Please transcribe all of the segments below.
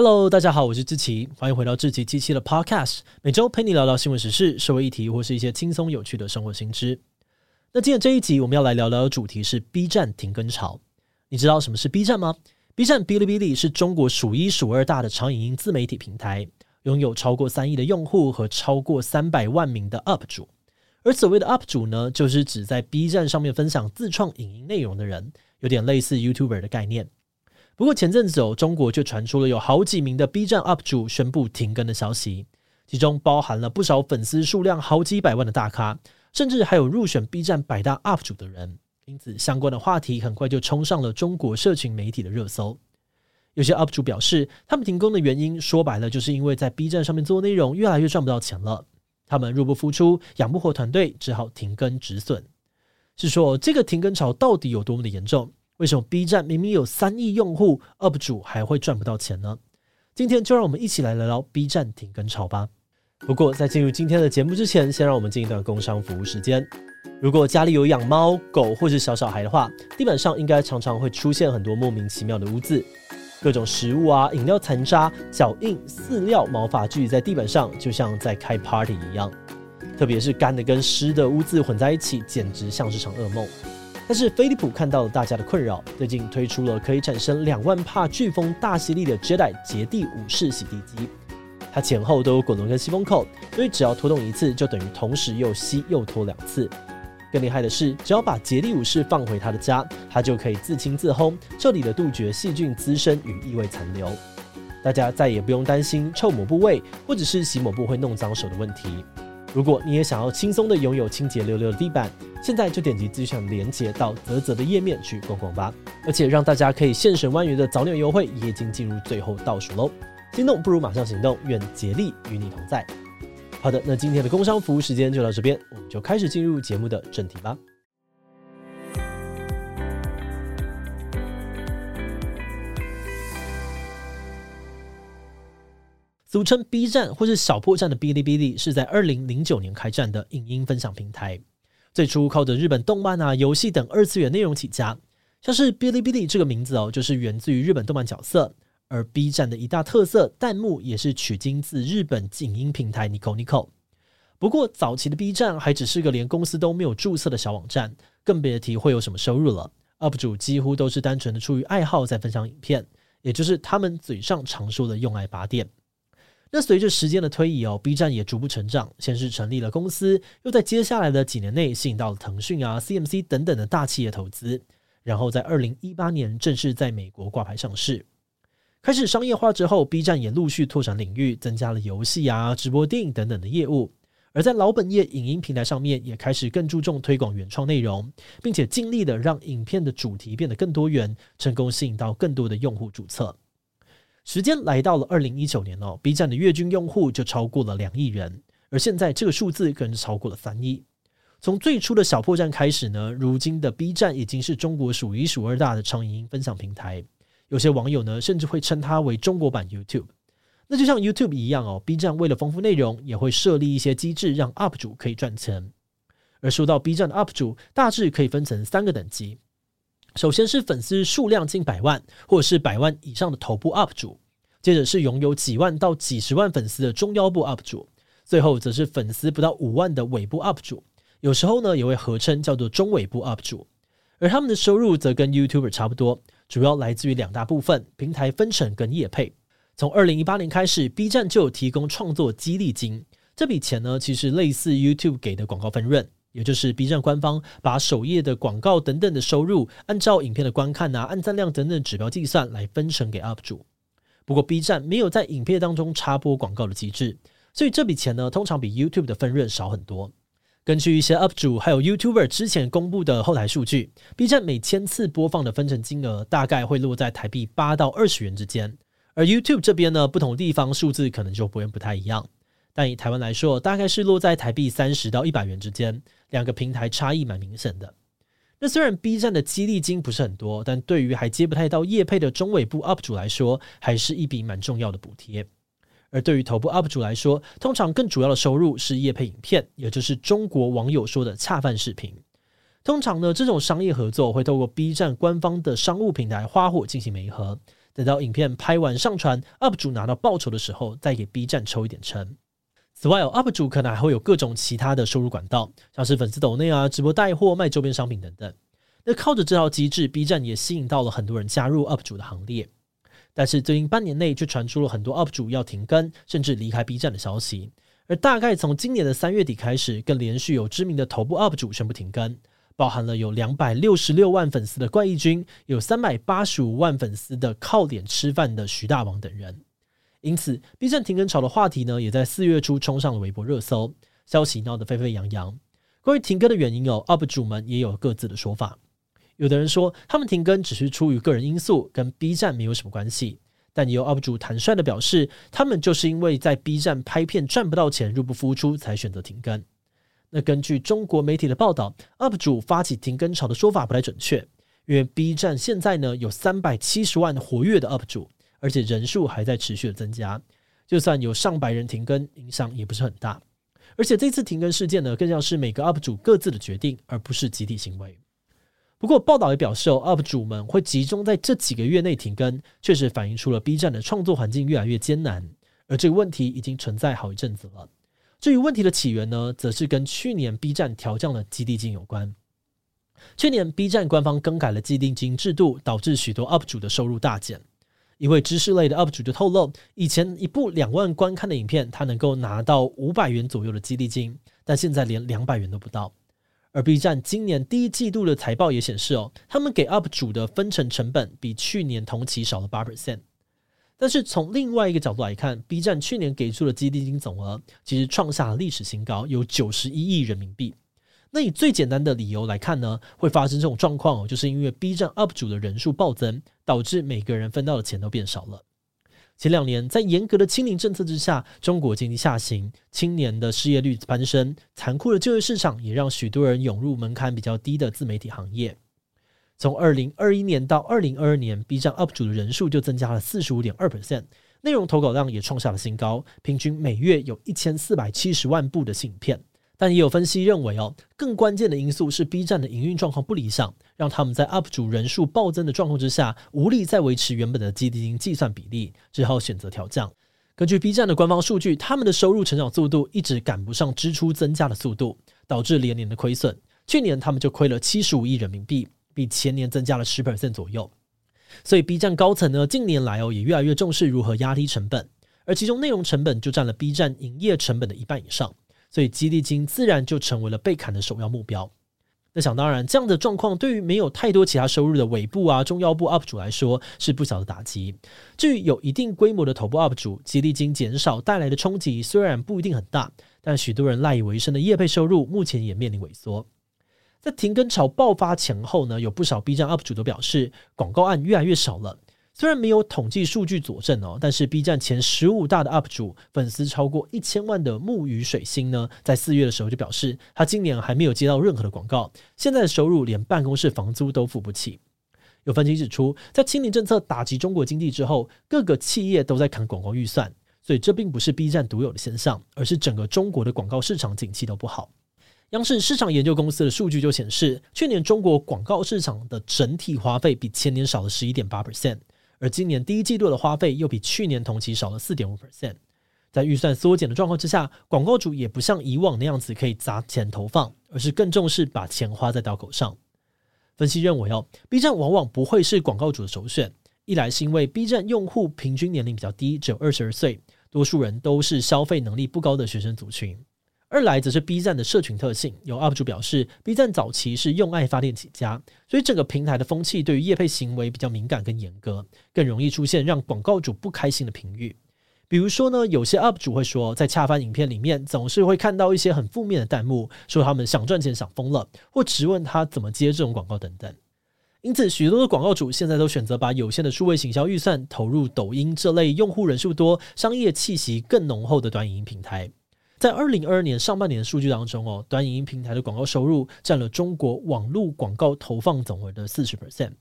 Hello，大家好，我是志奇，欢迎回到志奇七七的 Podcast，每周陪你聊聊新闻时事、社会议题或是一些轻松有趣的生活新知。那今天这一集我们要来聊聊的主题是 B 站停更潮。你知道什么是 B 站吗？B 站哔哩哔哩是中国数一数二大的长影音自媒体平台，拥有超过三亿的用户和超过三百万名的 UP 主。而所谓的 UP 主呢，就是指在 B 站上面分享自创影音内容的人，有点类似 YouTuber 的概念。不过前阵子哦，中国就传出了有好几名的 B 站 UP 主宣布停更的消息，其中包含了不少粉丝数量好几百万的大咖，甚至还有入选 B 站百大 UP 主的人。因此，相关的话题很快就冲上了中国社群媒体的热搜。有些 UP 主表示，他们停更的原因说白了，就是因为在 B 站上面做内容越来越赚不到钱了，他们入不敷出，养不活团队，只好停更止损。是说这个停更潮到底有多么的严重？为什么 B 站明明有三亿用户，UP 主还会赚不到钱呢？今天就让我们一起来聊聊 B 站停更潮吧。不过在进入今天的节目之前，先让我们进一段工商服务时间。如果家里有养猫狗或是小小孩的话，地板上应该常常会出现很多莫名其妙的污渍，各种食物啊、饮料残渣、脚印、饲料、毛发聚集在地板上，就像在开 party 一样。特别是干的跟湿的污渍混在一起，简直像是场噩梦。但是飞利浦看到了大家的困扰，最近推出了可以产生两万帕飓风大吸力的 Jedi 洁地武士洗地机。它前后都有滚轮跟吸风口，所以只要拖动一次，就等于同时又吸又拖两次。更厉害的是，只要把洁地武士放回他的家，它就可以自清自烘，彻底的杜绝细菌滋生与异味残留。大家再也不用担心臭抹布味，或者是洗抹布会弄脏手的问题。如果你也想要轻松的拥有清洁溜溜的地板，现在就点击资讯连接到泽泽的页面去逛逛吧。而且让大家可以现省万元的早鸟优惠也已经进入最后倒数喽！心动不如马上行动，愿竭力与你同在。好的，那今天的工商服务时间就到这边，我们就开始进入节目的正题吧。俗称 B 站或是小破站的哔哩哔哩，是在二零零九年开站的影音分享平台。最初靠着日本动漫啊、游戏等二次元内容起家，像是哔哩哔哩这个名字哦，就是源自于日本动漫角色。而 B 站的一大特色，弹幕也是取经自日本影音平台 Nico Nico。不过早期的 B 站还只是个连公司都没有注册的小网站，更别提会有什么收入了。UP 主几乎都是单纯的出于爱好在分享影片，也就是他们嘴上常说的用爱发电。那随着时间的推移哦，B 站也逐步成长，先是成立了公司，又在接下来的几年内吸引到了腾讯啊、CMC 等等的大企业投资，然后在二零一八年正式在美国挂牌上市。开始商业化之后，B 站也陆续拓展领域，增加了游戏啊、直播、电影等等的业务。而在老本业影音平台上面，也开始更注重推广原创内容，并且尽力的让影片的主题变得更多元，成功吸引到更多的用户注册。时间来到了二零一九年哦，B 站的月均用户就超过了两亿人，而现在这个数字更是超过了三亿。从最初的小破站开始呢，如今的 B 站已经是中国数一数二大的长影音分享平台。有些网友呢，甚至会称它为中国版 YouTube。那就像 YouTube 一样哦，B 站为了丰富内容，也会设立一些机制，让 UP 主可以赚钱。而说到 B 站的 UP 主，大致可以分成三个等级。首先是粉丝数量近百万或者是百万以上的头部 UP 主，接着是拥有几万到几十万粉丝的中腰部 UP 主，最后则是粉丝不到五万的尾部 UP 主。有时候呢，也会合称叫做中尾部 UP 主。而他们的收入则跟 YouTuber 差不多，主要来自于两大部分：平台分成跟业配。从二零一八年开始，B 站就有提供创作激励金，这笔钱呢，其实类似 YouTube 给的广告分润。也就是 B 站官方把首页的广告等等的收入，按照影片的观看啊、按赞量等等指标计算来分成给 UP 主。不过 B 站没有在影片当中插播广告的机制，所以这笔钱呢，通常比 YouTube 的分润少很多。根据一些 UP 主还有 YouTuber 之前公布的后台数据，B 站每千次播放的分成金额大概会落在台币八到二十元之间。而 YouTube 这边呢，不同地方数字可能就不会不太一样。但以台湾来说，大概是落在台币三十到一百元之间，两个平台差异蛮明显的。那虽然 B 站的激励金不是很多，但对于还接不太到业配的中尾部 UP 主来说，还是一笔蛮重要的补贴。而对于头部 UP 主来说，通常更主要的收入是业配影片，也就是中国网友说的恰饭视频。通常呢，这种商业合作会透过 B 站官方的商务平台花火进行媒合，等到影片拍完上传，UP 主拿到报酬的时候，再给 B 站抽一点成。此外，UP 主可能还会有各种其他的收入管道，像是粉丝抖内啊、直播带货、卖周边商品等等。那靠着这套机制，B 站也吸引到了很多人加入 UP 主的行列。但是最近半年内，却传出了很多 UP 主要停更，甚至离开 B 站的消息。而大概从今年的三月底开始，更连续有知名的头部 UP 主宣布停更，包含了有两百六十六万粉丝的怪异君，有三百八十五万粉丝的靠脸吃饭的徐大王等人。因此，B 站停更潮的话题呢，也在四月初冲上了微博热搜，消息闹得沸沸扬扬。关于停更的原因哦，UP 主们也有各自的说法。有的人说，他们停更只是出于个人因素，跟 B 站没有什么关系。但也有 UP 主坦率的表示，他们就是因为在 B 站拍片赚不到钱，入不敷出，才选择停更。那根据中国媒体的报道，UP 主发起停更潮的说法不太准确，因为 B 站现在呢有三百七十万活跃的 UP 主。而且人数还在持续的增加，就算有上百人停更，影响也不是很大。而且这次停更事件呢，更像是每个 UP 主各自的决定，而不是集体行为。不过报道也表示，UP 主们会集中在这几个月内停更，确实反映出了 B 站的创作环境越来越艰难。而这个问题已经存在好一阵子了。至于问题的起源呢，则是跟去年 B 站调降了基地金有关。去年 B 站官方更改了激励金制度，导致许多 UP 主的收入大减。一位知识类的 UP 主就透露，以前一部两万观看的影片，他能够拿到五百元左右的激励金，但现在连两百元都不到。而 B 站今年第一季度的财报也显示，哦，他们给 UP 主的分成成本比去年同期少了八 percent。但是从另外一个角度来看，B 站去年给出的激励金总额其实创下了历史新高，有九十一亿人民币。那以最简单的理由来看呢，会发生这种状况哦，就是因为 B 站 UP 主的人数暴增，导致每个人分到的钱都变少了。前两年在严格的清零政策之下，中国经济下行，青年的失业率攀升，残酷的就业市场也让许多人涌入门槛比较低的自媒体行业。从二零二一年到二零二二年，B 站 UP 主的人数就增加了四十五点二 percent，内容投稿量也创下了新高，平均每月有一千四百七十万部的新影片。但也有分析认为，哦，更关键的因素是 B 站的营运状况不理想，让他们在 UP 主人数暴增的状况之下，无力再维持原本的激励金计算比例，只好选择调降。根据 B 站的官方数据，他们的收入成长速度一直赶不上支出增加的速度，导致连年的亏损。去年他们就亏了七十五亿人民币，比前年增加了十%左右。所以 B 站高层呢，近年来哦也越来越重视如何压低成本，而其中内容成本就占了 B 站营业成本的一半以上。所以激励金自然就成为了被砍的首要目标。那想当然，这样的状况对于没有太多其他收入的尾部啊、中腰部 UP 主来说是不小的打击。至于有一定规模的头部 UP 主，激励金减少带来的冲击虽然不一定很大，但许多人赖以为生的业配收入目前也面临萎缩。在停更潮爆发前后呢，有不少 B 站 UP 主都表示，广告案越来越少了。虽然没有统计数据佐证哦，但是 B 站前十五大的 UP 主粉丝超过一千万的木鱼水星呢，在四月的时候就表示，他今年还没有接到任何的广告，现在的收入连办公室房租都付不起。有分析指出，在清零政策打击中国经济之后，各个企业都在砍广告预算，所以这并不是 B 站独有的现象，而是整个中国的广告市场景气都不好。央视市场研究公司的数据就显示，去年中国广告市场的整体花费比前年少了十一点八 percent。而今年第一季度的花费又比去年同期少了四点五 percent，在预算缩减的状况之下，广告主也不像以往那样子可以砸钱投放，而是更重视把钱花在刀口上。分析认为哦，B 站往往不会是广告主的首选，一来是因为 B 站用户平均年龄比较低，只有二十二岁，多数人都是消费能力不高的学生族群。二来则是 B 站的社群特性，有 UP 主表示，B 站早期是用爱发电起家，所以整个平台的风气对于业配行为比较敏感跟严格，更容易出现让广告主不开心的评语。比如说呢，有些 UP 主会说，在恰饭影片里面总是会看到一些很负面的弹幕，说他们想赚钱想疯了，或质问他怎么接这种广告等等。因此，许多的广告主现在都选择把有限的数位行销预算投入抖音这类用户人数多、商业气息更浓厚的短影音平台。在二零二二年上半年的数据当中，哦，短影音平台的广告收入占了中国网络广告投放总额的四十 percent。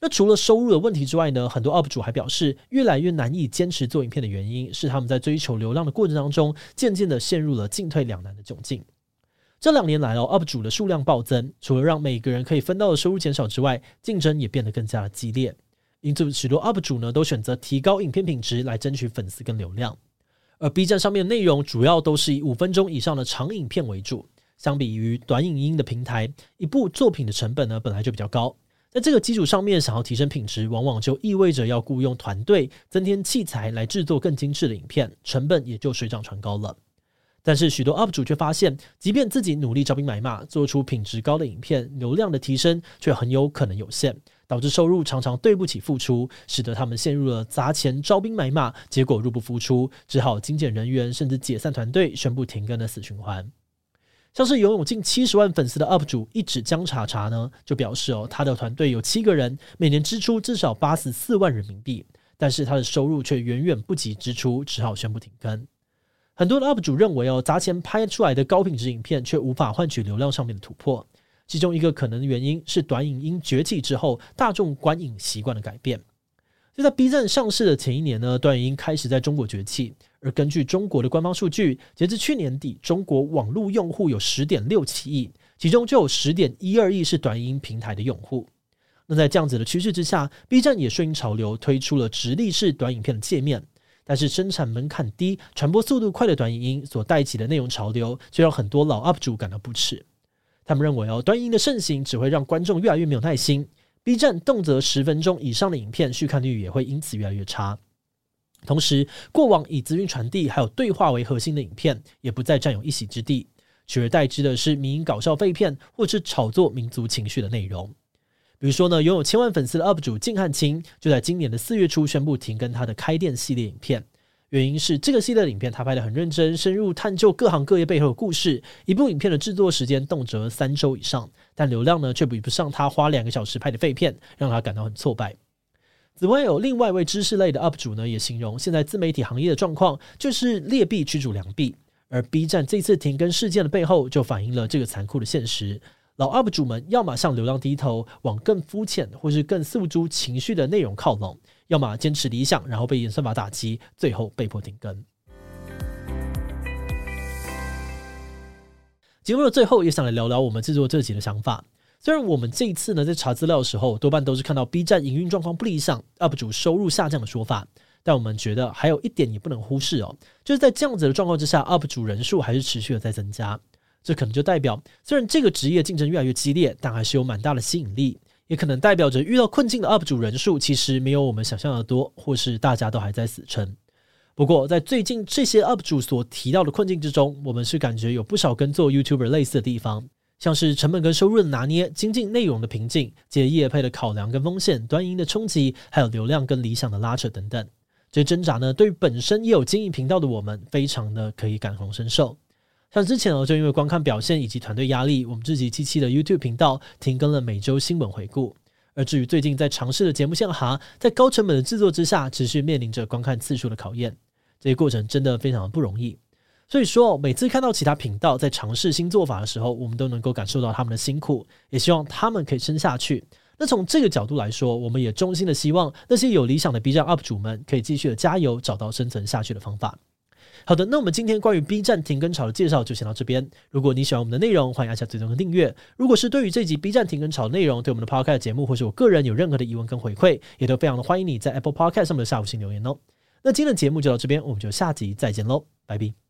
那除了收入的问题之外呢，很多 UP 主还表示，越来越难以坚持做影片的原因是他们在追求流量的过程当中，渐渐的陷入了进退两难的窘境。这两年来哦，UP 主的数量暴增，除了让每个人可以分到的收入减少之外，竞争也变得更加的激烈。因此，许多 UP 主呢都选择提高影片品质来争取粉丝跟流量。而 B 站上面的内容主要都是以五分钟以上的长影片为主，相比于短影音的平台，一部作品的成本呢本来就比较高。在这个基础上面，想要提升品质，往往就意味着要雇佣团队、增添器材来制作更精致的影片，成本也就水涨船高了。但是许多 UP 主却发现，即便自己努力招兵买马，做出品质高的影片，流量的提升却很有可能有限，导致收入常常对不起付出，使得他们陷入了砸钱招兵买马，结果入不敷出，只好精简人员，甚至解散团队，宣布停更的死循环。像是拥有近七十万粉丝的 UP 主一指江查查呢，就表示哦，他的团队有七个人，每年支出至少八十四万人民币，但是他的收入却远远不及支出，只好宣布停更。很多的 UP 主认为哦，砸钱拍出来的高品质影片却无法换取流量上面的突破。其中一个可能的原因是短影音崛起之后，大众观影习惯的改变。就在 B 站上市的前一年呢，短影音开始在中国崛起。而根据中国的官方数据，截至去年底，中国网络用户有十点六七亿，其中就有十点一二亿是短影音平台的用户。那在这样子的趋势之下，B 站也顺应潮流推出了直立式短影片的界面。但是生产门槛低、传播速度快的短影音所带起的内容潮流，却让很多老 UP 主感到不齿。他们认为哦，端音的盛行只会让观众越来越没有耐心，B 站动辄十分钟以上的影片续看率也会因此越来越差。同时，过往以资讯传递还有对话为核心的影片，也不再占有一席之地，取而代之的是民营搞笑废片，或是炒作民族情绪的内容。比如说呢，拥有千万粉丝的 UP 主靳汉卿就在今年的四月初宣布停更他的开店系列影片，原因是这个系列的影片他拍得很认真，深入探究各行各业背后的故事。一部影片的制作时间动辄三周以上，但流量呢却比不上他花两个小时拍的废片，让他感到很挫败。此外，有另外一位知识类的 UP 主呢，也形容现在自媒体行业的状况就是劣币驱逐良币，而 B 站这次停更事件的背后，就反映了这个残酷的现实。老 UP 主们要么向流量低头，往更肤浅或是更诉诸情绪的内容靠拢；要么坚持理想，然后被演算法打击，最后被迫停更。节目的最后，也想来聊聊我们制作这集的想法。虽然我们这一次呢，在查资料的时候，多半都是看到 B 站营运状况不理想，UP 主收入下降的说法，但我们觉得还有一点也不能忽视哦，就是在这样子的状况之下，UP 主人数还是持续的在增加。这可能就代表，虽然这个职业竞争越来越激烈，但还是有蛮大的吸引力。也可能代表着遇到困境的 UP 主人数其实没有我们想象的多，或是大家都还在死撑。不过，在最近这些 UP 主所提到的困境之中，我们是感觉有不少跟做 YouTuber 类似的地方，像是成本跟收入的拿捏、精进内容的瓶颈、接业配的考量跟风险、端音的冲击，还有流量跟理想的拉扯等等。这些挣扎呢，对于本身也有经营频道的我们，非常的可以感同身受。像之前呢，就因为观看表现以及团队压力，我们自己七七的 YouTube 频道停更了每周新闻回顾。而至于最近在尝试的节目线哈，在高成本的制作之下，持续面临着观看次数的考验。这些过程真的非常的不容易。所以说，每次看到其他频道在尝试新做法的时候，我们都能够感受到他们的辛苦，也希望他们可以撑下去。那从这个角度来说，我们也衷心的希望那些有理想的 B 站 UP 主们可以继续的加油，找到生存下去的方法。好的，那我们今天关于 B 站停更潮的介绍就先到这边。如果你喜欢我们的内容，欢迎按下最终的订阅。如果是对于这集 B 站停更潮的内容，对我们的 Podcast 节目或是我个人有任何的疑问跟回馈，也都非常的欢迎你在 Apple Podcast 上面的下午星留言哦。那今天的节目就到这边，我们就下集再见喽，拜拜。